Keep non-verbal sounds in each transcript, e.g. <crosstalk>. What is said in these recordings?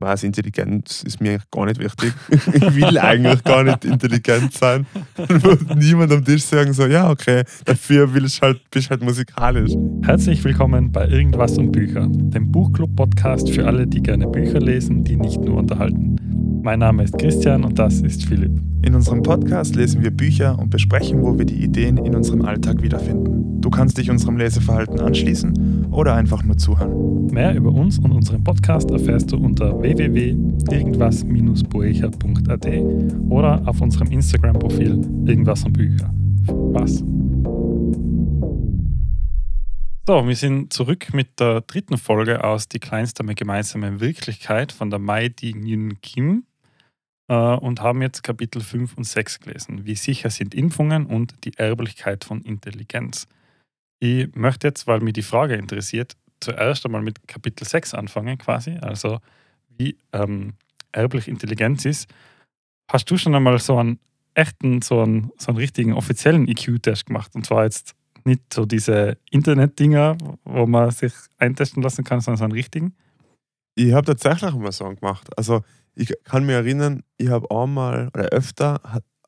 was Intelligenz ist mir eigentlich gar nicht wichtig. <laughs> ich will eigentlich gar nicht intelligent sein. Dann wird niemand am Tisch sagen so, ja okay, dafür willst halt, bist halt musikalisch. Herzlich willkommen bei Irgendwas um Bücher, dem Buchclub-Podcast für alle, die gerne Bücher lesen, die nicht nur unterhalten. Mein Name ist Christian und das ist Philipp. In unserem Podcast lesen wir Bücher und besprechen, wo wir die Ideen in unserem Alltag wiederfinden. Du kannst dich unserem Leseverhalten anschließen oder einfach nur zuhören. Mehr über uns und unseren Podcast erfährst du unter www.irgendwas-boecher.at oder auf unserem Instagram-Profil Irgendwas um Bücher. Was? So, wir sind zurück mit der dritten Folge aus Die kleinste gemeinsame Wirklichkeit von der Mai Di Nguyen Kim äh, und haben jetzt Kapitel 5 und 6 gelesen. Wie sicher sind Impfungen und die Erblichkeit von Intelligenz? Ich möchte jetzt, weil mich die Frage interessiert, zuerst einmal mit Kapitel 6 anfangen, quasi. Also, wie ähm, erblich Intelligenz ist. Hast du schon einmal so einen echten, so einen, so einen richtigen offiziellen IQ-Test gemacht? Und zwar jetzt nicht so diese Internet-Dinger, wo man sich eintesten lassen kann, sondern so einen richtigen? Ich habe tatsächlich mal so einen gemacht. Also, ich kann mich erinnern, ich habe einmal oder öfter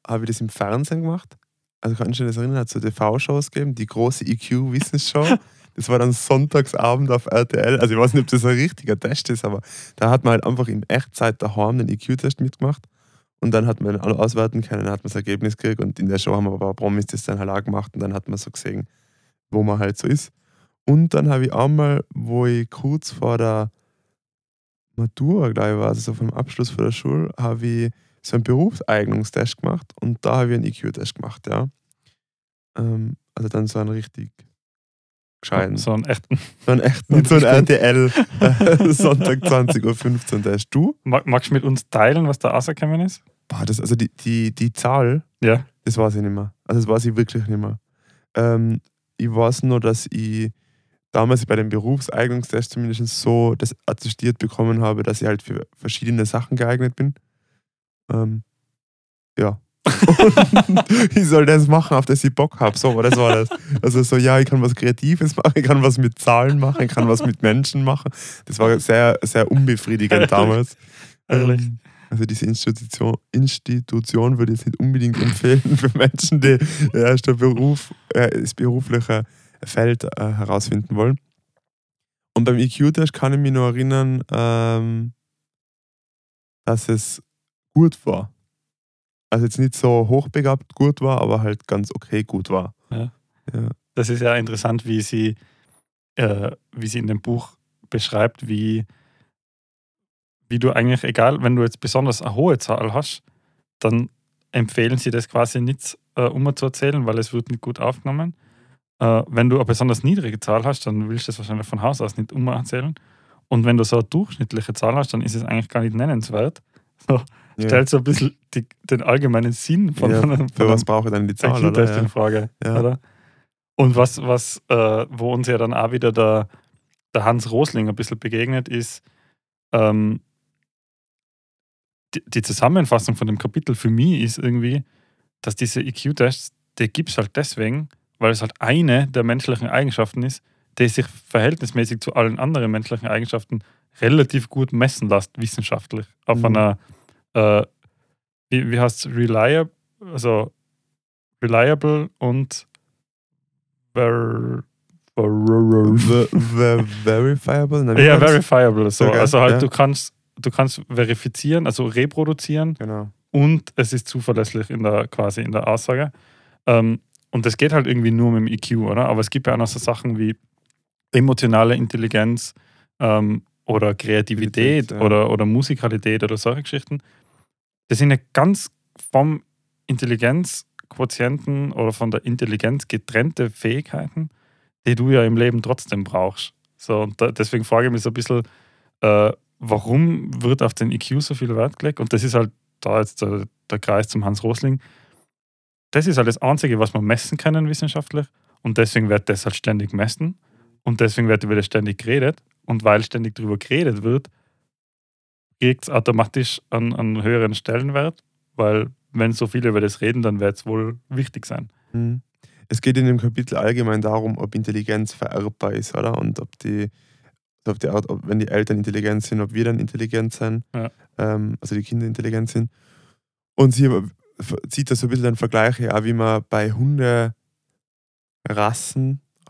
habe ich das im Fernsehen gemacht. Also kannst du dich das erinnern, hat es so TV-Shows gegeben, die große IQ-Wissensshow. <laughs> Das war dann Sonntagsabend auf RTL. Also ich weiß nicht, ob das ein richtiger Test ist, aber da hat man halt einfach in Echtzeit daheim den IQ-Test mitgemacht. Und dann hat man alle auswerten können, dann hat man das Ergebnis gekriegt und in der Show haben wir aber Promis das dann halt auch gemacht und dann hat man so gesehen, wo man halt so ist. Und dann habe ich einmal, wo ich kurz vor der Matura, glaube ich, war, also so vom Abschluss von der Schule, habe ich so einen Berufseignungstest gemacht und da habe ich einen IQ-Test gemacht, ja. Ähm, also dann so einen richtig gescheiten. So einen echten. So einen echten, nicht so einen RTL <laughs> Sonntag 20.15 Uhr Test. Du? Magst du mit uns teilen, was da rausgekommen ist? Boah, das, also die, die, die Zahl, ja. das weiß ich nicht mehr. Also das weiß ich wirklich nicht mehr. Ähm, ich weiß nur, dass ich damals bei dem Berufseignungstest zumindest so das attestiert bekommen habe, dass ich halt für verschiedene Sachen geeignet bin. Ähm, ja. <laughs> ich soll das machen, auf das ich Bock habe. So, das war das. Also so, ja, ich kann was Kreatives machen, ich kann was mit Zahlen machen, ich kann was mit Menschen machen. Das war sehr, sehr unbefriedigend damals. Ehrlich. Ähm, also diese Institution, Institution würde ich jetzt nicht unbedingt empfehlen für Menschen, die erst der Beruf, äh, das berufliche Feld äh, herausfinden wollen. Und beim EQ-Test kann ich mich nur erinnern, ähm, dass es gut war. Also jetzt nicht so hochbegabt gut war, aber halt ganz okay gut war. Ja. ja. Das ist ja interessant, wie sie, äh, wie sie in dem Buch beschreibt, wie, wie du eigentlich, egal, wenn du jetzt besonders eine hohe Zahl hast, dann empfehlen sie das quasi nicht äh, um zu erzählen, weil es wird nicht gut aufgenommen. Äh, wenn du eine besonders niedrige Zahl hast, dann willst du das wahrscheinlich von Haus aus nicht um erzählen. Und wenn du so eine durchschnittliche Zahl hast, dann ist es eigentlich gar nicht nennenswert. So, ja. stellt so ein bisschen die, den allgemeinen Sinn von, ja, von, Für was brauche ich dann die Zahl? Oder? Ja. in Frage. Oder? Und was, was äh, wo uns ja dann auch wieder der, der Hans Rosling ein bisschen begegnet ist, ähm, die, die, Zusammenfassung von dem Kapitel für mich ist irgendwie, dass diese EQ-Tests, die gibt es halt deswegen, weil es halt eine der menschlichen Eigenschaften ist, die sich verhältnismäßig zu allen anderen menschlichen Eigenschaften relativ gut messen lässt, wissenschaftlich. Auf mhm. einer, äh, wie, wie heißt es, reliable, also reliable und ver, ver, ver, verifiable? Nein, ja, verifiable. So. Okay, also halt, ja. du kannst du kannst verifizieren, also reproduzieren genau. und es ist zuverlässig in der quasi in der Aussage. Ähm, und das geht halt irgendwie nur mit dem EQ, oder? Aber es gibt ja auch noch so Sachen wie emotionale Intelligenz ähm, oder Kreativität ja. oder, oder Musikalität oder solche Geschichten. Das sind ja ganz vom Intelligenzquotienten oder von der Intelligenz getrennte Fähigkeiten, die du ja im Leben trotzdem brauchst. So, und da, deswegen frage ich mich so ein bisschen, äh, warum wird auf den EQ so viel Wert gelegt? Und das ist halt da jetzt der, der Kreis zum Hans Rosling. Das ist halt das Einzige, was wir messen können wissenschaftlich. Und deswegen wird das halt ständig gemessen. Und deswegen wird über das ständig geredet. Und weil ständig darüber geredet wird, kriegt es automatisch einen, einen, höheren Stellenwert, weil wenn so viele über das reden, dann wird es wohl wichtig sein. Mhm. Es geht in dem Kapitel allgemein darum, ob Intelligenz vererbbar ist, oder? Und ob die, auf die Art, ob, wenn die Eltern intelligent sind, ob wir dann intelligent sind, Ja. ähm, also die Kinder intelligent sind. Und sie zieht da so ein bisschen den Vergleich her, wie man bei Hunderassen,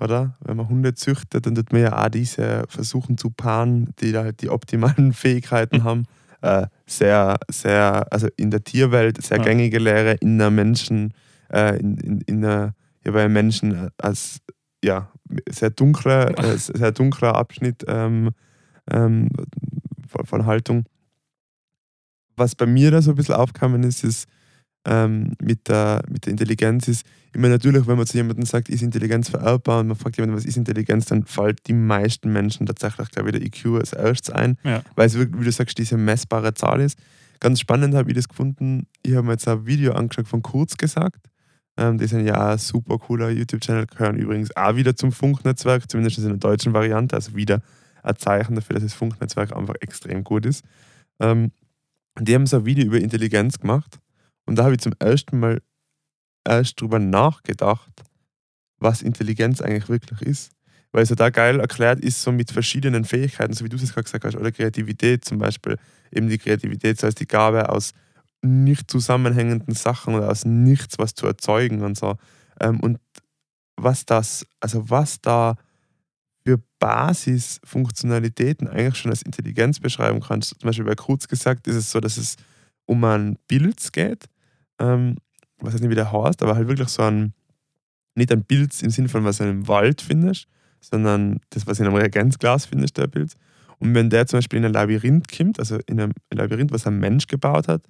oder? Wenn man Hunde züchtet, dann tut man ja auch diese versuchen zu paaren, die da halt die optimalen <laughs> Fähigkeiten haben. <laughs> Äh, sehr, sehr, also in der Tierwelt sehr gängige Lehre, in der Menschen, äh, in, in, in der, ja, bei Menschen als ja, sehr dunkler, <laughs> äh, sehr dunkler Abschnitt ähm, ähm, von, von Haltung. Was bei mir da so ein bisschen aufgekommen ist, ist ähm, mit, der, mit der Intelligenz ist, immer natürlich, wenn man zu jemandem sagt, ist Intelligenz vererbbar und man fragt jemanden, was ist Intelligenz, dann fällt die meisten Menschen tatsächlich, glaube ich, der IQ als erstes ein, Ja. weil es wirklich, wie du sagst, diese messbare Zahl ist. Ganz spannend habe ich das gefunden. Ich habe mir jetzt ein Video angeschaut von Kurz gesagt. Ähm, die sind ja ein super cooler YouTube-Channel, gehören übrigens auch wieder zum Funknetzwerk, zumindest in der deutschen Variante, also wieder ein Zeichen dafür, dass das Funknetzwerk einfach extrem gut ist. Ähm, die haben so ein Video über Intelligenz gemacht und da habe ich zum ersten Mal erst drüber nachgedacht, was Intelligenz eigentlich wirklich ist. Weil es ja da geil erklärt ist, so mit verschiedenen Fähigkeiten, so wie du es gerade gesagt hast, oder Kreativität zum Beispiel. Eben die Kreativität, so als die Gabe aus nicht zusammenhängenden Sachen oder aus nichts was zu erzeugen und so. Ähm, und was das, also was da für Basisfunktionalitäten eigentlich schon als Intelligenz beschreiben kannst. Zum Beispiel bei Kruz gesagt ist es so, dass es um ein Bild geht, ähm, was jetzt nicht wie der heißt, aber halt wirklich so ein, nicht ein Bild im Sinne von, was du einem Wald findest, sondern das, was in einem Reagenzglas findest, der Bild. Und wenn der zum Beispiel in ein Labyrinth kommt, also in einem Labyrinth, was ein Mensch gebaut hat,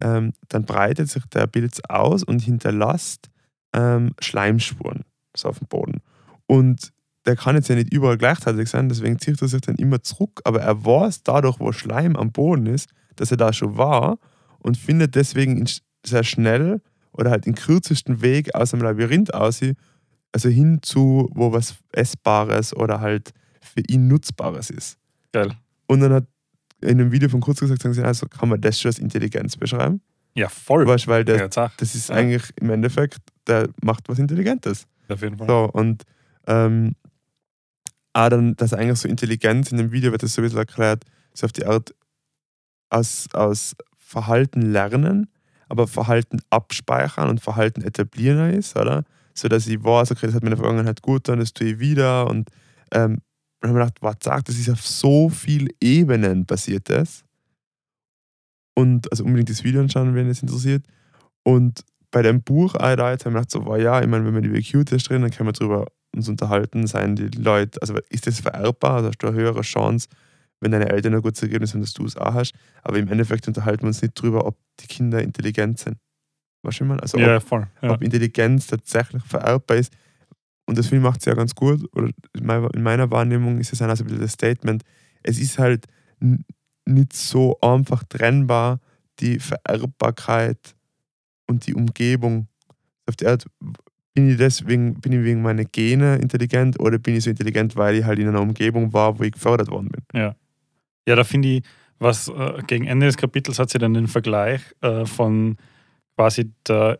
ähm, dann breitet sich der Pilz aus und hinterlässt ähm, Schleimspuren so auf dem Boden. Und der kann jetzt ja nicht überall gleichzeitig sein, deswegen zieht er sich dann immer zurück, aber er weiß dadurch, wo Schleim am Boden ist, dass er da schon war und findet deswegen sehr schnell oder halt den kürzesten Weg aus dem Labyrinth aus, also hin zu, wo was Essbares oder halt für ihn Nutzbares ist. Geil. Und dann hat in einem Video von kurz gesagt, sagen sie, also kann man das schon als Intelligenz beschreiben? Ja, voll. Weißt, weil der, ja, das ist Ja. eigentlich im Endeffekt, der macht was Intelligentes. Auf jeden Fall. So, und ähm, auch dann, dass eigentlich so Intelligenz in dem Video wird das so ein bisschen erklärt, so auf die Art aus, aus Verhalten lernen, aber Verhalten abspeichern und Verhalten etablieren ist, oder? So dass ich weiß, okay, das hat mir in der Vergangenheit gut getan, das tue ich wieder. Und ähm, dann habe ich gedacht, was sagt, das ist auf so vielen Ebenen passiert das. Und also unbedingt das Video anschauen, wenn es interessiert. Und bei dem Buch auch da jetzt habe ich mir gedacht, so, wow, ja, ich meine, wenn wir die IQ-Test drin, dann können wir darüber uns unterhalten, seien die Leute, also ist das vererbbar, also hast du eine höhere Chance, wenn deine Eltern ein gutes Ergebnis haben, dass du es auch hast. Aber im Endeffekt unterhalten wir uns nicht darüber, ob die Kinder intelligent sind. Weißt du, meine? Also ja, ob, voll. Ja. ob Intelligenz tatsächlich vererbbar ist. Und das Film macht es ja ganz gut, oder in meiner- in meiner Wahrnehmung ist es also ein bisschen das Statement, es ist halt nicht so einfach trennbar, die Vererbbarkeit und die Umgebung. Auf der Art, bin ich deswegen, bin ich wegen meiner Gene intelligent oder bin ich so intelligent, weil ich halt in einer Umgebung war, wo ich gefördert worden bin? Ja, da finde ich, was äh, gegen Ende des Kapitels hat sie dann den Vergleich äh, von quasi der,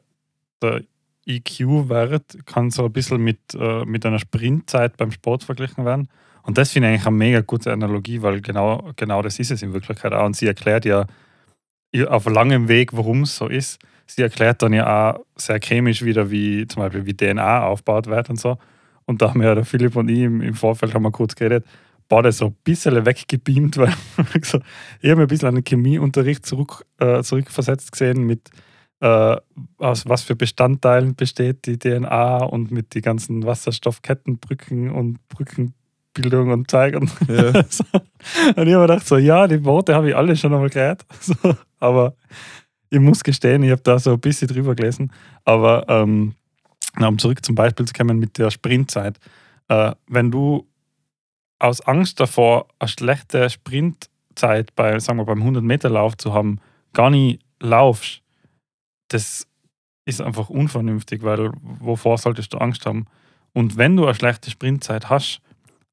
der EQ-Wert kann so ein bisschen mit, äh, mit einer Sprintzeit beim Sport verglichen werden. Und das finde ich eigentlich eine mega gute Analogie, weil genau, genau das ist es in Wirklichkeit auch. Und sie erklärt ja auf langem Weg, warum es so ist. Sie erklärt dann ja auch sehr chemisch wieder, wie zum Beispiel wie DNA aufgebaut wird und so. Und da haben ja der Philipp und ich im, im Vorfeld haben wir kurz geredet, beide so ein bisschen weggebeamt, <laughs> weil ich habe mich ein bisschen an den Chemieunterricht zurück, äh, zurückversetzt gesehen mit äh, aus was für Bestandteilen besteht die DNA und mit die ganzen Wasserstoffkettenbrücken und Brückenbildung und Zeug und Ja. <laughs> so. Und ich habe mir gedacht, so, ja, die Worte habe ich alle schon einmal gehört. <laughs> So, aber ich muss gestehen, ich habe da so ein bisschen drüber gelesen. Aber ähm, um zurück zum Beispiel zu kommen mit der Sprintzeit. Äh, wenn du aus Angst davor, eine schlechte Sprintzeit bei, sagen wir, beim 100-Meter-Lauf zu haben, gar nicht laufst, das ist einfach unvernünftig, weil wovor solltest du Angst haben? Und wenn du eine schlechte Sprintzeit hast,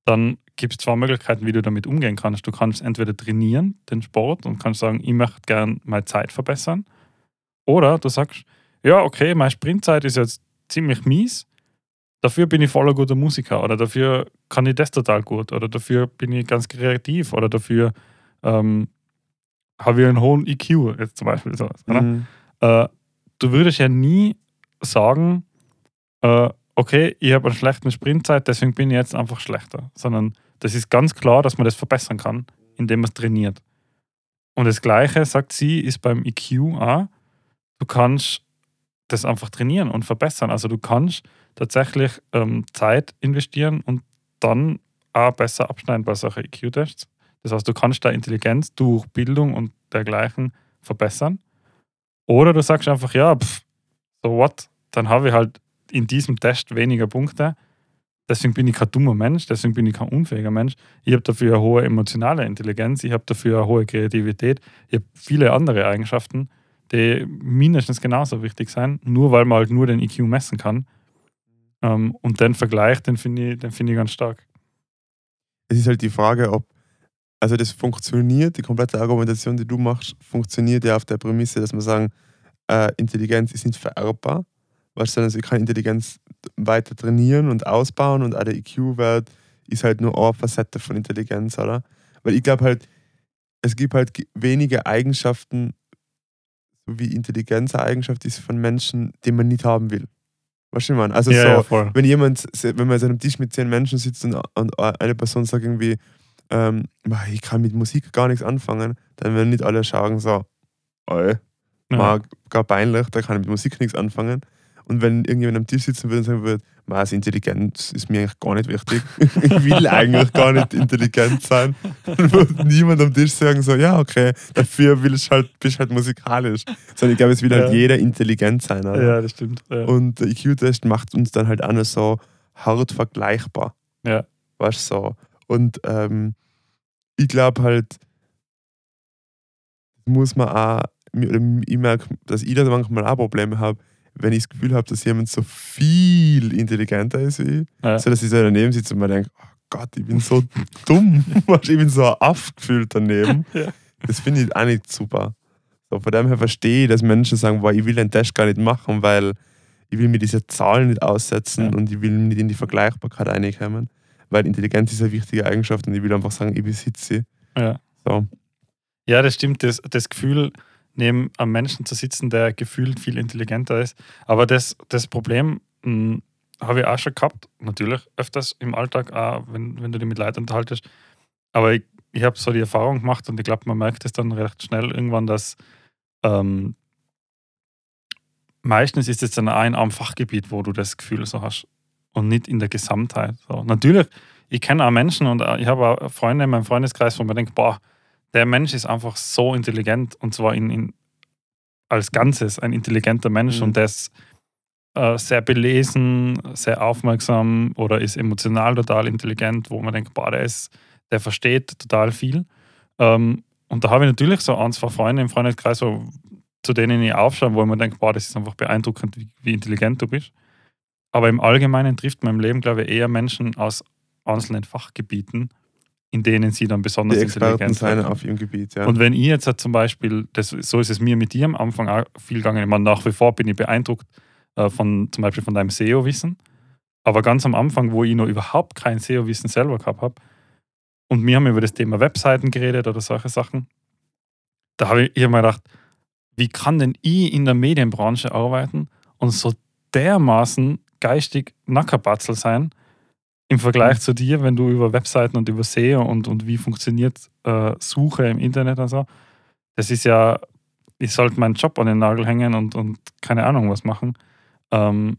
dann gibt es zwei Möglichkeiten, wie du damit umgehen kannst. Du kannst entweder trainieren, den Sport, und kannst sagen, ich möchte gern meine Zeit verbessern. Oder du sagst, ja, okay, meine Sprintzeit ist jetzt ziemlich mies, dafür bin ich voller guter Musiker oder dafür kann ich das total gut oder dafür bin ich ganz kreativ oder dafür ähm, habe ich einen hohen IQ, jetzt zum Beispiel sowas. Mhm. Äh, du würdest ja nie sagen, äh, okay, ich habe eine schlechte Sprintzeit, deswegen bin ich jetzt einfach schlechter. Sondern das ist ganz klar, dass man das verbessern kann, indem man es trainiert. Und das Gleiche, sagt sie, ist beim IQ auch. Du kannst das einfach trainieren und verbessern. Also du kannst tatsächlich ähm, Zeit investieren und dann auch besser abschneiden bei solchen IQ-Tests. Das heißt, du kannst da Intelligenz durch Bildung und dergleichen verbessern. Oder du sagst einfach, ja, pff, so what? Dann habe ich halt in diesem Test weniger Punkte. Deswegen bin ich kein dummer Mensch, deswegen bin ich kein unfähiger Mensch. Ich habe dafür eine hohe emotionale Intelligenz, ich habe dafür eine hohe Kreativität, ich habe viele andere Eigenschaften, die mindestens genauso wichtig sind, nur weil man halt nur den IQ messen kann. Ähm, und den Vergleich, den finde ich, find ich ganz stark. Es ist halt die Frage, ob, also das funktioniert, die komplette Argumentation, die du machst, funktioniert ja auf der Prämisse, dass man sagen, äh, Intelligenz ist nicht vererbbar, weißt du, also ich kann Intelligenz weiter trainieren und ausbauen und auch der IQ-Wert ist halt nur eine Facette von Intelligenz, oder? Weil ich glaube halt, es gibt halt ge- wenige Eigenschaften, wie Intelligenz eine Eigenschaft ist von Menschen, die man nicht haben will. Weißt du, ich meine? Also so, voll. wenn jemand, wenn man an einem Tisch mit zehn Menschen sitzt und, und eine Person sagt irgendwie, ähm, "Mei, ich kann mit Musik gar nichts anfangen, dann werden nicht alle sagen so, ey, Ja. gar peinlich, da kann ich mit Musik nichts anfangen. Und wenn irgendjemand am Tisch sitzen würde und sagen würde, "Mei, also Intelligenz ist mir eigentlich gar nicht wichtig, <laughs> ich will eigentlich gar nicht intelligent sein, dann würde niemand am Tisch sagen so, ja okay, dafür willst halt, bist halt musikalisch. Sondern ich glaube, es will halt Ja. jeder intelligent sein. Oder? Ja, das stimmt. Ja. Und der IQ-Test macht uns dann halt auch noch so hart vergleichbar. Ja. Weißt du, so. Und ähm, ich glaube halt, muss man auch, ich merke, dass ich da manchmal auch Probleme habe, wenn ich das Gefühl habe, dass jemand so viel intelligenter ist wie ich, Ja. so dass ich so daneben sitze und mir denke, oh Gott, ich bin so dumm. <laughs> Ich bin so ein Aff gefühlt daneben. Ja. Das finde ich auch nicht super. So, von dem her verstehe ich, dass Menschen sagen, boah, ich will den Test gar nicht machen, weil ich will mir diese Zahlen nicht aussetzen Ja. und ich will nicht in die Vergleichbarkeit reinkommen. Weil Intelligenz ist eine wichtige Eigenschaft und ich will einfach sagen, ich besitze sie. Ja. So. Ja, das stimmt. Das, das Gefühl, neben einem Menschen zu sitzen, der gefühlt viel intelligenter ist. Aber das, das Problem mh, habe ich auch schon gehabt, natürlich öfters im Alltag, auch wenn, wenn du dich mit Leuten unterhaltest. Aber ich, ich habe so die Erfahrung gemacht und ich glaube, man merkt es dann recht schnell irgendwann, dass ähm, meistens ist es dann ein am Fachgebiet, wo du das Gefühl so hast und nicht in der Gesamtheit. So. Natürlich, ich kenne auch Menschen und ich habe auch Freunde in meinem Freundeskreis, wo man denkt, boah, der Mensch ist einfach so intelligent und zwar in, in, als Ganzes ein intelligenter Mensch Mhm. und der ist äh, sehr belesen, sehr aufmerksam oder ist emotional total intelligent, wo man denkt, boah, der, ist, der versteht total viel. Ähm, und da habe ich natürlich so ein, zwei Freunde im Freundeskreis, wo, zu denen ich aufschaue, wo ich mir denke, boah, das ist einfach beeindruckend, wie, wie intelligent du bist. Aber im Allgemeinen trifft man im Leben, glaube ich, eher Menschen aus einzelnen Fachgebieten, in denen sie dann besonders Die Experten intelligent sein sind. auf ihrem Gebiet, ja. Und wenn ich jetzt halt zum Beispiel, das, so ist es mir mit dir am Anfang auch viel gegangen, ich meine, nach wie vor bin ich beeindruckt äh, von zum Beispiel von deinem SEO-Wissen. Aber ganz am Anfang, wo ich noch überhaupt kein SEO-Wissen selber gehabt habe, und wir haben über das Thema Webseiten geredet oder solche Sachen, da habe ich, ich hab mir gedacht, wie kann denn ich in der Medienbranche arbeiten und so dermaßen geistig Nackerbatzel sein im Vergleich zu dir, wenn du über Webseiten und über SEO und, und wie funktioniert äh, Suche im Internet und so. Das ist ja, ich sollte meinen Job an den Nagel hängen und, und keine Ahnung was machen. Ähm,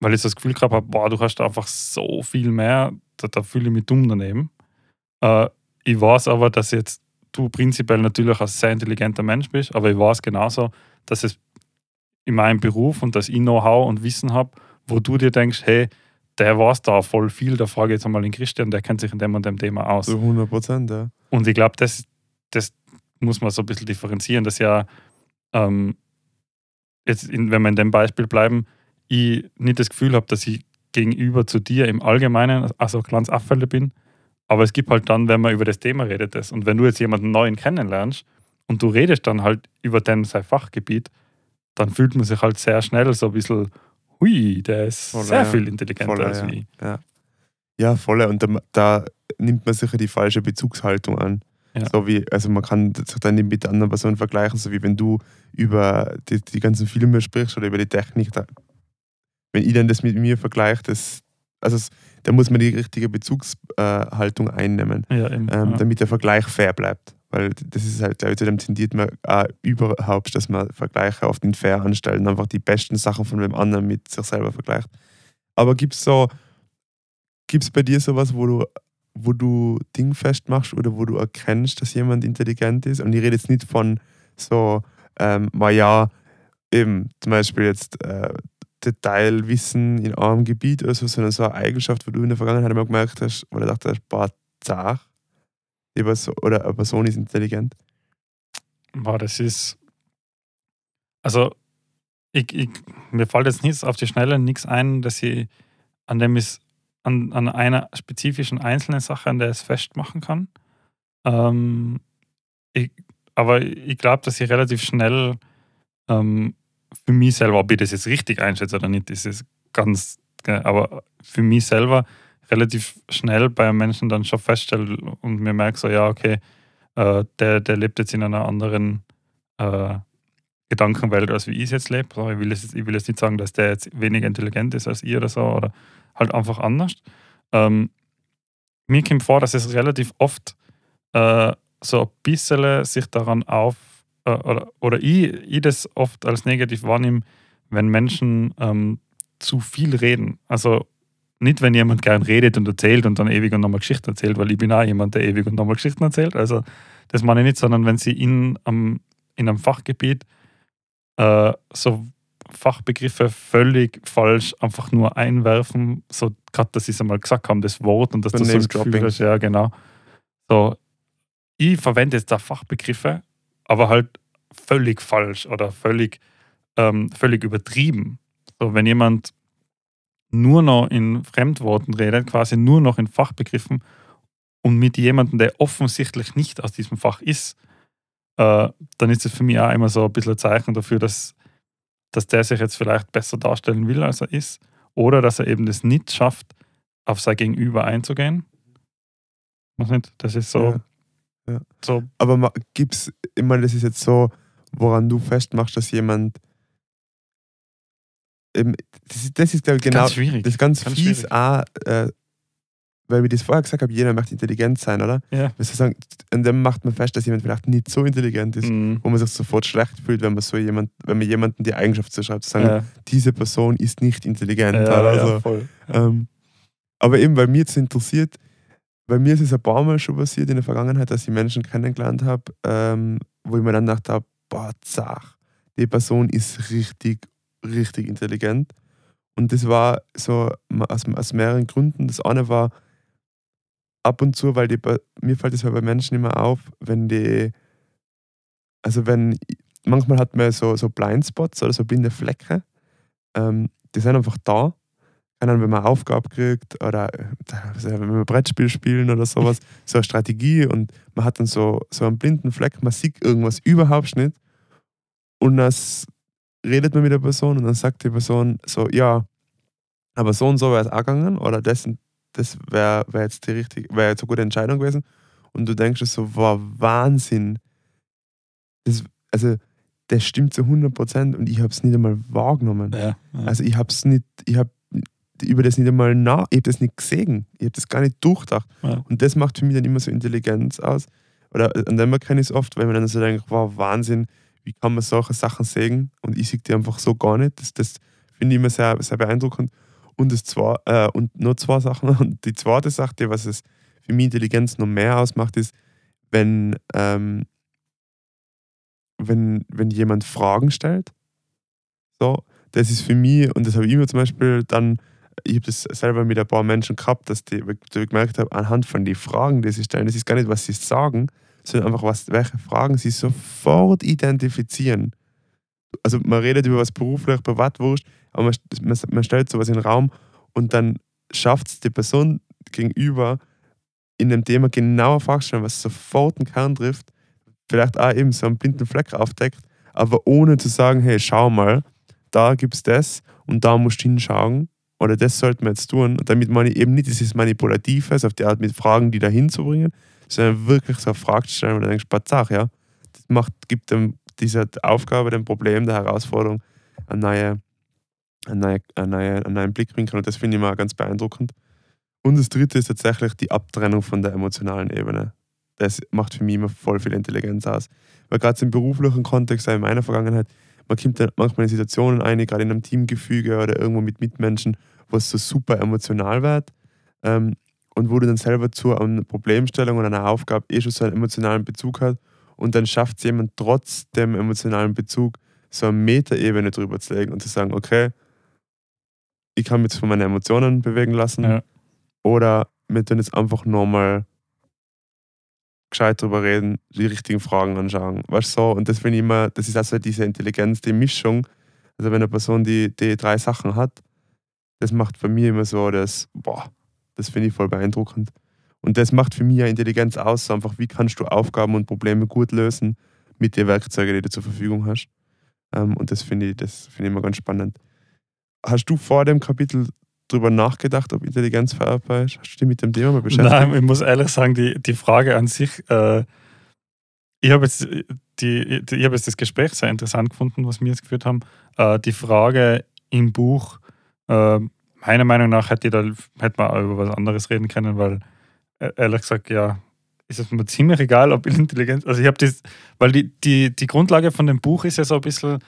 weil ich das Gefühl gehabt habe, boah, du hast einfach so viel mehr, da, da fühle ich mich dumm daneben. Äh, ich weiß aber, dass jetzt du prinzipiell natürlich ein sehr intelligenter Mensch bist, aber ich weiß genauso, dass es in meinem Beruf und dass ich Know-how und Wissen habe, wo du dir denkst, hey, der weiß da voll viel, da frage ich jetzt einmal den Christian, der kennt sich in dem und dem Thema aus. so 100 Prozent, ja. Und ich glaube, das, das muss man so ein bisschen differenzieren, dass ja, ähm, jetzt in, wenn wir in dem Beispiel bleiben, ich nicht das Gefühl habe, dass ich gegenüber zu dir im Allgemeinen also ein kleines Abfälle bin. Aber es gibt halt dann, wenn man über das Thema redet, das. Und wenn du jetzt jemanden neuen kennenlernst und du redest dann halt über den sein Fachgebiet, dann fühlt man sich halt sehr schnell so ein bisschen hui, der ist Voll, sehr ja. viel intelligenter Voll, als ja. ich. Ja, ja voll. Und da, da nimmt man sicher die falsche Bezugshaltung an. Ja. So wie, also man kann sich dann nicht mit anderen Personen vergleichen, so wie wenn du über die, die ganzen Filme sprichst oder über die Technik. Da, wenn ich dann das mit mir vergleiche, das, also da muss man die richtige Bezugshaltung einnehmen, Ja, eben, ähm, damit der Vergleich fair bleibt. Weil das ist halt, glaube ich, zu dem tendiert man auch überhaupt, dass man Vergleiche oft nicht fair anstellen, einfach die besten Sachen von dem anderen mit sich selber vergleicht. Aber gibt es so, gibt es bei dir sowas, wo du, wo du Ding festmachst oder wo du erkennst, dass jemand intelligent ist? Und ich rede jetzt nicht von so, ähm, ja, eben zum Beispiel jetzt äh, Detailwissen in einem Gebiet oder so, sondern so eine Eigenschaft, wo du in der Vergangenheit mal gemerkt hast, oder dachte hast, boah, zach, die oder eine Person ist intelligent. Boah, das ist. Also, ich, ich, mir fällt jetzt nichts auf die Schnelle, nichts ein, dass ich an dem ist, an, an einer spezifischen einzelnen Sache, an der es festmachen kann. Ähm, ich, aber ich glaube, dass ich relativ schnell ähm, für mich selber, ob ich das jetzt richtig einschätze oder nicht, ist es ganz, aber für mich selber relativ schnell bei einem Menschen dann schon feststelle und mir merke so, ja, okay, äh, der, der lebt jetzt in einer anderen äh, Gedankenwelt, als wie ich es jetzt lebe. So, ich, will jetzt, ich will jetzt nicht sagen, dass der jetzt weniger intelligent ist als ich oder so, oder halt einfach anders. Ähm, mir kommt vor, dass es relativ oft äh, so ein bisschen sich daran auf, äh, oder, oder ich, ich das oft als negativ wahrnehme, wenn Menschen ähm, zu viel reden. Also nicht, wenn jemand gern redet und erzählt und dann ewig und nochmal Geschichten erzählt, weil ich bin auch jemand, der ewig und nochmal Geschichten erzählt. Also das meine ich nicht, sondern wenn sie in, am, in einem Fachgebiet äh, so Fachbegriffe völlig falsch einfach nur einwerfen, so gerade, dass sie es einmal gesagt haben, das Wort und dass du so Name-Dropping. Gefühl hast, ja genau. So, ich verwende jetzt da Fachbegriffe, aber halt völlig falsch oder völlig, ähm, völlig übertrieben. So, wenn jemand nur noch in Fremdworten redet, quasi nur noch in Fachbegriffen und mit jemandem, der offensichtlich nicht aus diesem Fach ist, äh, dann ist es für mich auch immer so ein bisschen ein Zeichen dafür, dass, dass der sich jetzt vielleicht besser darstellen will, als er ist, oder dass er eben das nicht schafft, auf sein Gegenüber einzugehen. Weiß nicht, das ist so, Ja, ja. so Aber gibt's, ich meine, das ist jetzt so, woran du festmachst, dass jemand das ist, das ist glaube ich, genau, ganz schwierig. das ist ganz, ganz fies schwierig. auch, äh, weil wir das vorher gesagt haben, jeder möchte intelligent sein, oder? ja. Wir sagen, an dem macht man fest, dass jemand vielleicht nicht so intelligent ist, Mhm. wo man sich sofort schlecht fühlt, wenn man so jemand, wenn man jemandem die Eigenschaft zuschreibt, zu sagen, Ja, diese Person ist nicht intelligent. ja, Also, voll. ähm, aber eben, weil mir jetzt interessiert, bei mir ist es ein paar Mal schon passiert in der Vergangenheit, dass ich Menschen kennengelernt habe, ähm, wo ich mir dann gedacht habe, boah, zach, die Person ist richtig, richtig intelligent. Und das war so aus, aus mehreren Gründen. Das eine war ab und zu, weil die, mir fällt es ja bei Menschen immer auf, wenn die, also wenn, manchmal hat man so, so Blindspots oder so blinde Flecke, ähm, die sind einfach da. Keine Ahnung, wenn man eine Aufgabe kriegt oder äh, also wenn wir Brettspiel spielen oder sowas, <laughs> so eine Strategie und man hat dann so, so einen blinden Fleck, man sieht irgendwas überhaupt nicht und dann s- redet man mit der Person und dann sagt die Person so, ja, aber so und so wäre es auch gegangen oder das, das wäre wär jetzt die richtige, wäre jetzt eine gute Entscheidung gewesen und du denkst so, wow, Wahnsinn. Das, also, das stimmt zu 100% und ich habe es nicht einmal wahrgenommen. Ja, ja. Also ich habe es nicht, ich habe über das nicht einmal nach, ich habe das nicht gesehen, ich habe das gar nicht durchdacht. Ja. Und das macht für mich dann immer so Intelligenz aus. Oder an dem erkenne ich es oft, weil man dann so denkt, wow, Wahnsinn, wie kann man solche Sachen sehen? Und ich sehe die einfach so gar nicht. Das, das finde ich immer sehr, sehr beeindruckend. Und, das zwei, äh, und nur zwei Sachen. <laughs> Und die zweite Sache, die, was es für mich Intelligenz noch mehr ausmacht, ist, wenn, ähm, wenn, wenn jemand Fragen stellt. So, das ist für mich, und das habe ich immer zum Beispiel dann, ich habe das selber mit ein paar Menschen gehabt, dass die, dass ich gemerkt habe, anhand von den Fragen, die sie stellen, das ist gar nicht, was sie sagen, sondern einfach, was, welche Fragen sie sofort identifizieren. Also man redet über was beruflich, privat, wurscht, aber man, man, man stellt sowas in den Raum und dann schafft es die Person gegenüber, in dem Thema genauer stellen, was sofort einen Kern trifft, vielleicht auch eben so einen blinden Fleck aufdeckt, aber ohne zu sagen, hey, schau mal, da gibt es das und da musst du hinschauen oder das sollten wir jetzt tun. Und damit meine ich eben nicht dieses Manipulative, also auf die Art mit Fragen, die da hinzubringen, sondern wirklich so eine Frage zu stellen, wo du denkst, Spatzach, ja, das macht, gibt dem, dieser Aufgabe, dem Problem, der Herausforderung eine neue, eine neue, eine neue, einen neuen Blickwinkel und das finde ich mal ganz beeindruckend. Und das dritte ist tatsächlich die Abtrennung von der emotionalen Ebene. Das macht für mich immer voll viel Intelligenz aus. Weil gerade im beruflichen Kontext, auch in meiner Vergangenheit, man kommt dann manchmal in Situationen ein, gerade in einem Teamgefüge oder irgendwo mit Mitmenschen, wo es so super emotional wird ähm, und wo du dann selber zu einer Problemstellung oder einer Aufgabe eh schon so einen emotionalen Bezug hast und dann schafft es jemand trotz dem emotionalen Bezug so eine Metaebene drüber zu legen und zu sagen, okay, ich kann mich jetzt von meinen Emotionen bewegen lassen Ja. oder wir tun jetzt einfach nochmal gescheit drüber reden, die richtigen Fragen anschauen. Weißt du, so, und das finde ich immer, das ist also diese Intelligenz, die Mischung. Also wenn eine Person die, die drei Sachen hat, das macht für mich immer so das, boah, das finde ich voll beeindruckend. Und das macht für mich ja Intelligenz aus, so einfach, wie kannst du Aufgaben und Probleme gut lösen mit den Werkzeugen, die du zur Verfügung hast. Ähm, und das finde ich, das finde ich immer ganz spannend. Hast du vor dem Kapitel drüber nachgedacht, ob Intelligenz vererbbar ist? Hast du dich mit dem Thema mal beschäftigt? Nein, ich muss ehrlich sagen, die, die Frage an sich, äh, ich habe jetzt, die, die, ich hab jetzt das Gespräch sehr interessant gefunden, was wir jetzt geführt haben. Äh, die Frage im Buch, äh, meiner Meinung nach hätte, da, hätte man auch über was anderes reden können, weil äh, ehrlich gesagt, ja, ist es mir ziemlich egal, ob Intelligenz, also ich habe das, weil die, die, die Grundlage von dem Buch ist ja so ein bisschen,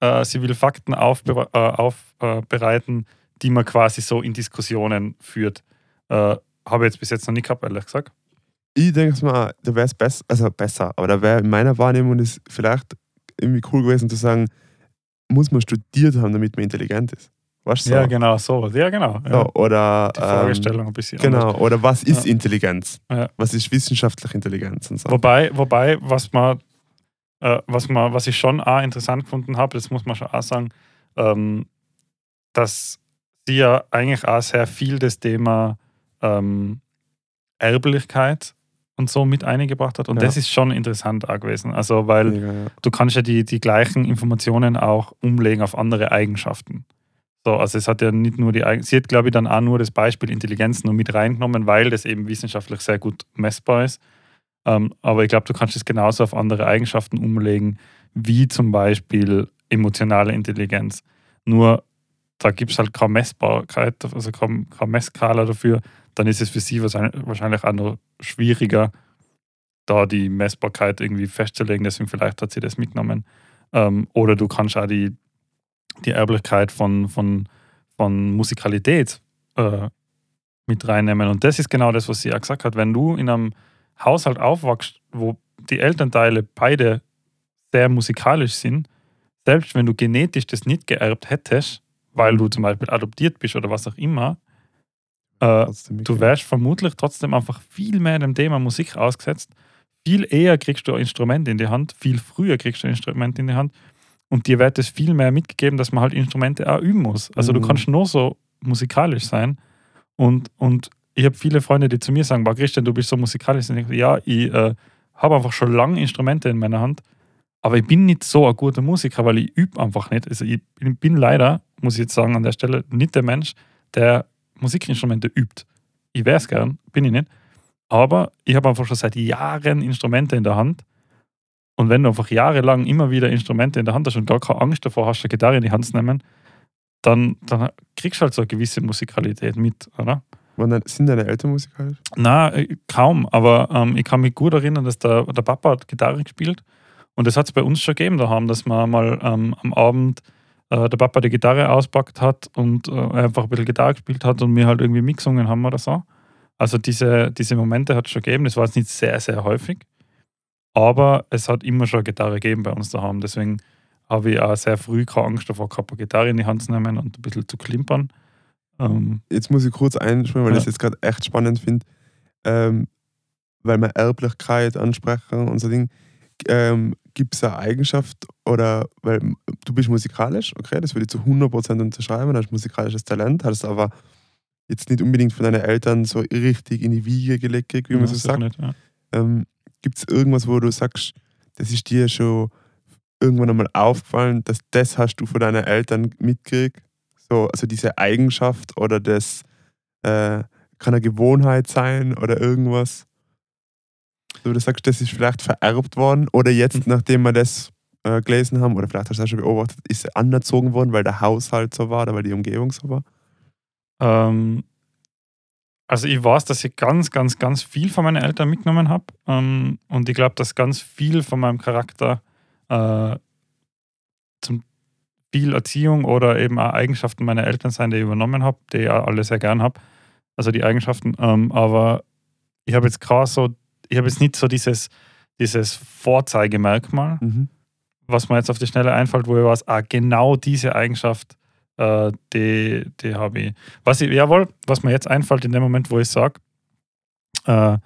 äh, sie will Fakten aufbereiten, äh, aufbereiten, die man quasi so in Diskussionen führt. Äh, habe ich jetzt bis jetzt noch nicht gehabt, ehrlich gesagt. Ich denke mal, da wäre es besser, also besser, aber da wäre in meiner Wahrnehmung es vielleicht irgendwie cool gewesen zu sagen, muss man studiert haben, damit man intelligent ist. Weißt du? So? Ja, genau, so. Ja, genau. Ja. So, oder, Die ähm, Fragestellung ein bisschen genau, anders. oder was ist Ja. Intelligenz? Ja. Was ist wissenschaftliche Intelligenz und so. Wobei, wobei, was man, äh, was man, was ich schon auch interessant gefunden habe, das muss man schon auch sagen, ähm, dass sie ja eigentlich auch sehr viel das Thema ähm, Erblichkeit und so mit eingebracht hat. Und Ja. das ist schon interessant auch gewesen. Also, weil Mega, ja. du kannst ja die, die gleichen Informationen auch umlegen auf andere Eigenschaften. So, also es hat ja nicht nur die Eigen Sie hat, glaube ich, dann auch nur das Beispiel Intelligenz nur mit reingenommen, weil das eben wissenschaftlich sehr gut messbar ist. Ähm, aber ich glaube, du kannst es genauso auf andere Eigenschaften umlegen, wie zum Beispiel emotionale Intelligenz. Nur da gibt es halt keine Messbarkeit, also keine, keine Messskala dafür. Dann ist es für sie wahrscheinlich wahrscheinlich auch noch schwieriger, da die Messbarkeit irgendwie festzulegen. Deswegen vielleicht hat sie das mitgenommen. Ähm, oder du kannst auch die, die Erblichkeit von, von, von Musikalität äh, mit reinnehmen. Und das ist genau das, was sie auch gesagt hat. Wenn du in einem Haushalt aufwachst, wo die Elternteile beide sehr musikalisch sind, selbst wenn du genetisch das nicht geerbt hättest, weil du zum Beispiel adoptiert bist oder was auch immer, äh, du wärst vermutlich trotzdem einfach viel mehr dem Thema Musik ausgesetzt. Viel eher kriegst du ein Instrument in die Hand, viel früher kriegst du ein Instrument in die Hand und dir wird es viel mehr mitgegeben, dass man halt Instrumente auch üben muss. Also du Mhm. kannst nur so musikalisch sein und, und ich habe viele Freunde, die zu mir sagen, "Boah, Christian, du bist so musikalisch. Und ich, ja, ich äh, habe einfach schon lange Instrumente in meiner Hand, aber ich bin nicht so ein guter Musiker, weil ich übe einfach nicht. Also ich bin- bin leider, muss ich jetzt sagen, an der Stelle nicht der Mensch, der Musikinstrumente übt. Ich wäre es gern, bin ich nicht. Aber ich habe einfach schon seit Jahren Instrumente in der Hand. Und wenn du einfach jahrelang immer wieder Instrumente in der Hand hast und gar keine Angst davor hast, eine Gitarre in die Hand zu nehmen, dann, dann kriegst du halt so eine gewisse Musikalität mit, oder? Waren Sind deine Eltern musikalisch? Na, äh, kaum, aber ähm, ich kann mich gut erinnern, dass der, der Papa hat Gitarre gespielt und das hat es bei uns schon gegeben daheim, dass man mal ähm, am Abend äh, der Papa die Gitarre auspackt hat und äh, einfach ein bisschen Gitarre gespielt hat und wir halt irgendwie mitgesungen haben oder so. Also diese, diese Momente hat es schon gegeben, das war jetzt nicht sehr, sehr häufig, aber es hat immer schon Gitarre gegeben bei uns daheim, deswegen habe ich auch sehr früh keine Angst davor gehabt, eine Gitarre in die Hand zu nehmen und ein bisschen zu klimpern. Ähm, Jetzt muss ich kurz einspringen, weil Ja. ich es jetzt gerade echt spannend finde, ähm, weil wir Erblichkeit ansprechen und so Ding. Ähm, Gibt es eine Eigenschaft oder, weil du bist musikalisch, okay, das würde ich zu 100% unterschreiben, du hast musikalisches Talent, hast aber jetzt nicht unbedingt von deinen Eltern so richtig in die Wiege gelegt, wie man so sagt. nicht, ja. Ähm, Gibt es irgendwas, wo du sagst, das ist dir schon irgendwann einmal aufgefallen, dass das hast du von deinen Eltern mitgekriegt? So, also diese Eigenschaft oder das äh, kann eine Gewohnheit sein oder irgendwas? So, du sagst, das ist vielleicht vererbt worden oder jetzt, Mhm. nachdem wir das äh, gelesen haben, oder vielleicht hast du das schon beobachtet, ist es anerzogen worden, weil der Haushalt so war oder weil die Umgebung so war? Ähm, also ich weiß, dass ich ganz, ganz, ganz viel von meinen Eltern mitgenommen habe. Ähm, und ich glaube, dass ganz viel von meinem Charakter äh, zum viel Erziehung oder eben auch Eigenschaften meiner Eltern sein, die ich übernommen habe, die ich auch alle sehr gern habe. Also die Eigenschaften. Ähm, aber ich habe jetzt gerade so, ich habe jetzt nicht so dieses, dieses Vorzeigemerkmal, Mhm. was mir jetzt auf die Schnelle einfällt, wo ich weiß, ah, genau diese Eigenschaft, äh, die, die habe ich. Was ich, jawohl, was mir jetzt einfällt in dem Moment, wo ich sage, äh,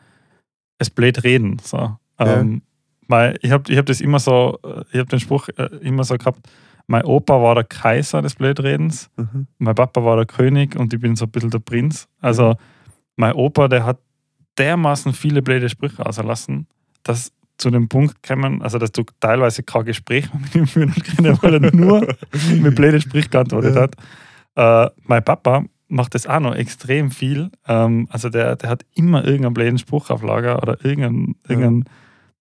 es blöd reden. So. Ähm, weil ich habe ich hab das immer so, äh, ich habe den Spruch äh, immer so gehabt, mein Opa war der Kaiser des Blödredens, Mhm. mein Papa war der König und ich bin so ein bisschen der Prinz. Also mein Opa, der hat dermaßen viele blöde Sprüche ausgelassen, dass zu dem Punkt kommen, also dass du teilweise kein Gespräch mehr mit ihm führen kannst, weil er nur <laughs> mit blöden Sprüchen geantwortet hat. Äh, mein Papa macht das auch noch extrem viel. Ähm, also der, der hat immer irgendeinen blöden Spruch auf Lager oder irgendeinen, Ja.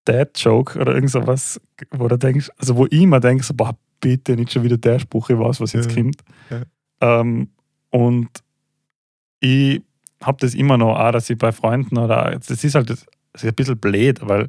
Dad-Joke oder irgend sowas, wo du denkst, also wo ich immer denke, so, boah, bitte nicht schon wieder der Spruch, ich weiß, was jetzt Ja. kommt. Ja. Ähm, und ich habe das immer noch, auch, dass ich bei Freunden oder das ist halt das ist ein bisschen blöd, weil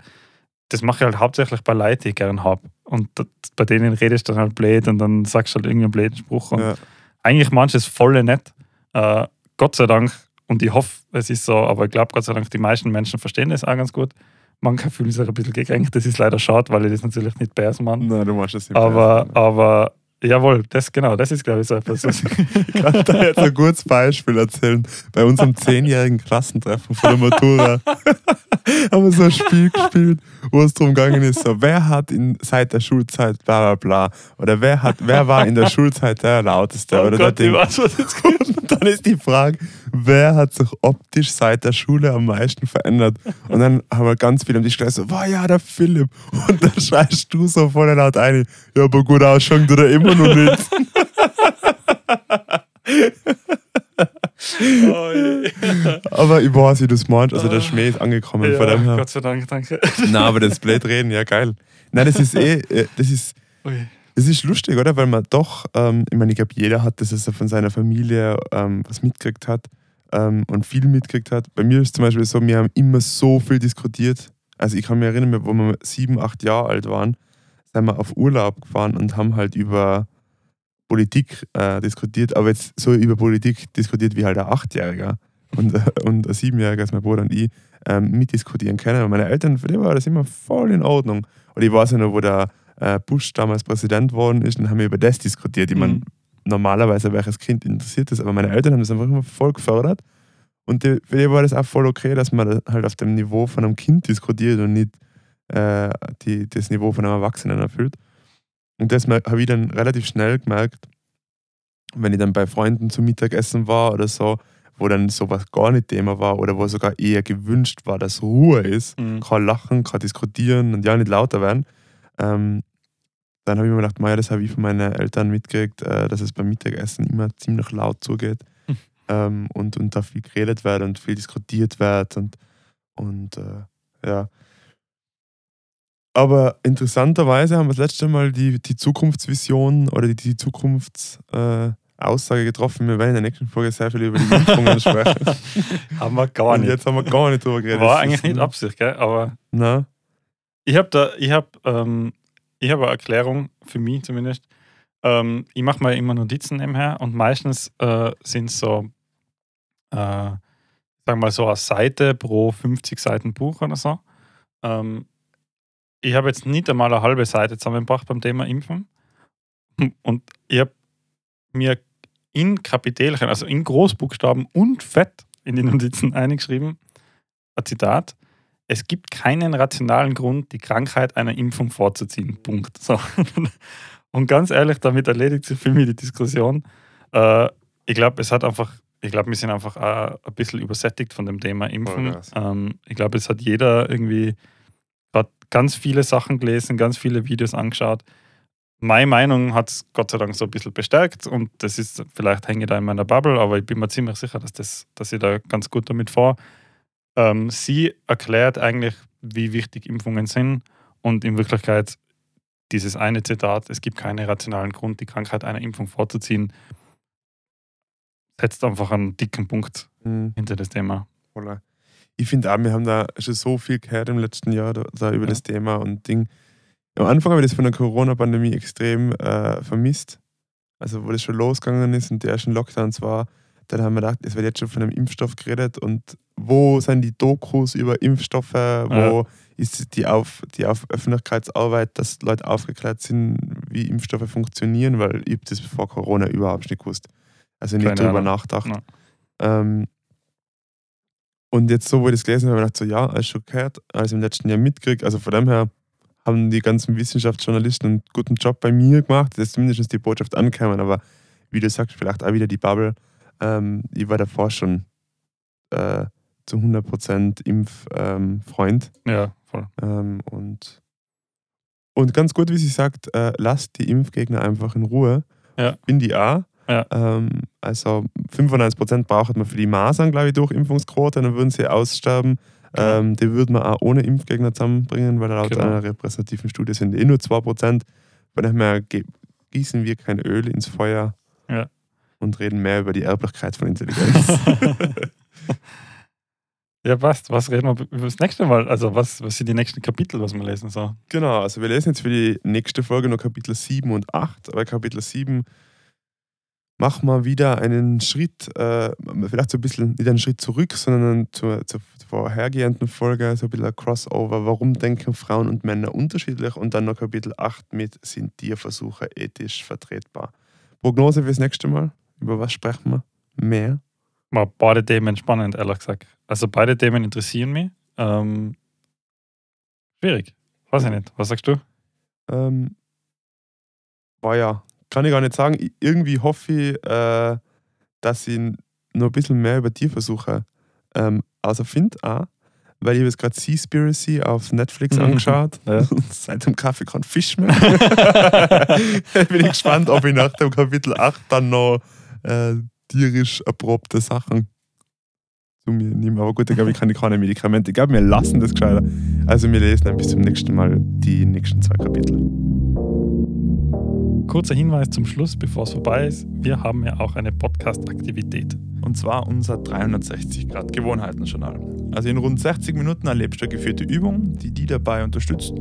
das mache ich halt hauptsächlich bei Leuten, die ich gern habe. Und das, bei denen redest du dann halt blöd und dann sagst du halt irgendeinen blöden Spruch. Und Ja. eigentlich manches voll nett. Äh, Gott sei Dank, und ich hoffe, es ist so, aber ich glaube Gott sei Dank, die meisten Menschen verstehen das auch ganz gut. Manche fühlen sich ein bisschen gekränkt, das ist leider schade, weil ich das natürlich nicht bärs man. Nein, du machst das nicht. Aber, besser. aber jawohl, das genau, das ist glaube ich so etwas. was- <laughs> Ich kann da jetzt ein gutes Beispiel erzählen. Bei unserem zehnjährigen Klassentreffen von der Matura <laughs> haben wir so ein Spiel gespielt, wo es darum gegangen ist, so, wer hat in, seit der Schulzeit bla bla bla oder wer, hat, wer war in der Schulzeit der lauteste oh oder Gott, der Ding. weiß, was jetzt kommt. <laughs> Und dann ist die Frage, wer hat sich optisch seit der Schule am meisten verändert? Und dann haben wir ganz viele am Tisch gesagt, so, war ja der Philipp. Und dann schreist du so voll laut ein, ja, aber gut ausschauen tut er immer noch nicht. <laughs> Oh. <laughs> Aber ich weiß, wie du es meinst. Also der. Schmäh ist angekommen. ja, von. Gott sei Dank, danke. Nein, aber das blöd reden, ja geil. Nein, das ist eh, äh, das ist, das ist lustig, oder? Weil man doch, ähm, ich meine, ich glaube, jeder hat das, dass er von seiner Familie ähm, was mitgekriegt hat ähm, und viel mitgekriegt hat. Bei mir ist zum Beispiel so, wir haben immer so viel diskutiert. Also ich kann mich erinnern, wo wir sieben, acht Jahre alt waren, sind wir auf Urlaub gefahren und haben halt über Politik äh, diskutiert, aber jetzt so über Politik diskutiert wie halt ein Achtjähriger und, äh, und ein Siebenjähriger, als mein Bruder und ich, ähm, mitdiskutieren können. Und meine Eltern, für die war das immer voll in Ordnung. Und ich weiß ja noch, wo der äh, Bush damals Präsident worden ist, dann haben wir über das diskutiert. Ich meine, Mhm. normalerweise welches Kind interessiert das, aber meine Eltern haben das einfach immer voll gefördert. Und die, für die war das auch voll okay, dass man halt auf dem Niveau von einem Kind diskutiert und nicht äh, die, das Niveau von einem Erwachsenen erfüllt. Und das habe ich dann relativ schnell gemerkt, wenn ich dann bei Freunden zum Mittagessen war oder so, wo dann sowas gar nicht Thema war oder wo sogar eher gewünscht war, dass Ruhe ist, Mhm. kein Lachen, kein Diskutieren und ja nicht lauter werden, ähm, dann habe ich mir gedacht, Maja, das habe ich von meinen Eltern mitgekriegt, äh, dass es beim Mittagessen immer ziemlich laut zugeht Hm. ähm, und, und da viel geredet wird und viel diskutiert wird und, und äh, ja. Aber interessanterweise haben wir das letzte Mal die, die Zukunftsvision oder die, die Zukunftsaussage äh, Aussage getroffen. Wir werden in der nächsten Folge sehr viel über die Impfungen sprechen. <laughs> Haben wir gar und nicht. jetzt haben wir gar nicht drüber geredet. War eigentlich nicht Absicht, gell? aber Na? ich habe da, ich habe, ähm, ich habe eine Erklärung für mich zumindest. Ähm, ich mache mir immer Notizen nebenher und meistens äh, sind es so, äh, sagen wir mal so eine Seite pro 50 Seiten Buch oder so. Ähm, ich habe jetzt nicht einmal eine halbe Seite zusammengebracht beim Thema Impfen und ich habe mir in Kapitelchen, also in Großbuchstaben und Fett in die Notizen <laughs> eingeschrieben, ein Zitat, es gibt keinen rationalen Grund, die Krankheit einer Impfung vorzuziehen. Punkt. So. <laughs> Und ganz ehrlich, damit erledigt sich für mich die Diskussion. Äh, ich glaube, es hat einfach, ich glaube, wir sind einfach auch ein bisschen übersättigt von dem Thema Impfen. Ähm, ich glaube, es hat jeder irgendwie ganz viele Sachen gelesen, ganz viele Videos angeschaut. meine Meinung hat es Gott sei Dank so ein bisschen bestärkt und das ist, vielleicht hänge ich da in meiner Bubble, aber ich bin mir ziemlich sicher, dass, das, dass ich da ganz gut damit fahre. Ähm, sie erklärt eigentlich, wie wichtig Impfungen sind und in Wirklichkeit dieses eine Zitat, es gibt keinen rationalen Grund, die Krankheit einer Impfung vorzuziehen, setzt einfach einen dicken Punkt Mhm. hinter das Thema. Voll. Ich finde auch, wir haben da schon so viel gehört im letzten Jahr da, da über Ja. das Thema und Ding. Am Anfang habe ich das von der Corona-Pandemie extrem äh, vermisst. Also, wo das schon losgegangen ist und die ersten Lockdowns war, dann haben wir gedacht, es wird jetzt schon von einem Impfstoff geredet und wo sind die Dokus über Impfstoffe, wo ist die, auf, die auf Öffentlichkeitsarbeit, dass Leute aufgeklärt sind, wie Impfstoffe funktionieren, weil ich das vor Corona überhaupt nicht gewusst. Also nicht Keine darüber Ahnung. nachgedacht. Ja. Ähm, und jetzt so, wo ich das gelesen habe, habe ich gedacht, so ja, alles schon gehört, alles im letzten Jahr mitgekriegt. Also von dem her haben die ganzen Wissenschaftsjournalisten einen guten Job bei mir gemacht, dass zumindest die Botschaft ankämen. Aber wie du sagst, vielleicht auch wieder die Bubble. Ähm, ich war davor schon äh, zu 100% Impffreund. Ja, voll. Ähm, und, und ganz gut, wie sie sagt, äh, lasst die Impfgegner einfach in Ruhe. Ja. Bin die auch. Ja. Ähm, also 95% braucht man für die Masern, glaube ich, durch Impfungsquote, dann würden sie aussterben. Genau. Ähm, die würde man auch ohne Impfgegner zusammenbringen, weil laut Genau. einer repräsentativen Studie sind eh nur 2%. Von daher gießen wir kein Öl ins Feuer Ja. und reden mehr über die Erblichkeit von Intelligenz. <laughs> ja, passt. Was reden wir über das nächste Mal? Also, was, was sind die nächsten Kapitel, was wir lesen? So? Genau, also wir lesen jetzt für die nächste Folge noch Kapitel 7 und 8. Bei Kapitel 7 machen wir wieder einen Schritt, äh, vielleicht so ein bisschen, nicht einen Schritt zurück, sondern zur, zur vorhergehenden Folge, so ein bisschen ein Crossover. Warum denken Frauen und Männer unterschiedlich? Und dann noch Kapitel 8 mit, sind Tierversuche ethisch vertretbar? Prognose fürs nächste Mal? Über was sprechen wir? Mehr? War beide Themen spannend, ehrlich gesagt. Also, beide Themen interessieren mich. Ähm, schwierig. Weiß ich nicht. Was sagst du? Ähm, war ja, kann ich gar nicht sagen. Ich- Irgendwie hoffe ich, äh, dass ich noch ein bisschen mehr über Tierversuche ähm, also finde auch, weil ich habe jetzt gerade Seaspiracy auf Netflix Mhm. angeschaut. Ja. <laughs> Seit dem Kaffee kein Fisch mehr. <laughs> Bin ich gespannt, ob ich nach dem Kapitel 8 dann noch äh, tierisch erprobte Sachen zu mir nehme. Aber gut, da glaube ich keine, keine Medikamente. Ich glaube, wir lassen das gescheiter. Also wir lesen dann bis zum nächsten Mal die nächsten zwei Kapitel. Kurzer Hinweis zum Schluss, bevor es vorbei ist. Wir haben ja auch eine Podcast-Aktivität. Und zwar unser 360 Grad Gewohnheiten-Journal. Also in rund 60 Minuten erlebst du eine geführte Übung, die dich dabei unterstützt,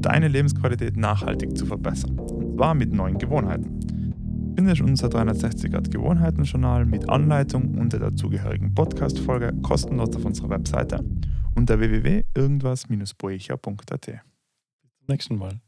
deine Lebensqualität nachhaltig zu verbessern. Und zwar mit neuen Gewohnheiten. Du findest unser 360 Grad Gewohnheiten-Journal mit Anleitung und der dazugehörigen Podcast-Folge kostenlos auf unserer Webseite unter www.irgendwas-boecher.at. Zum nächsten Mal.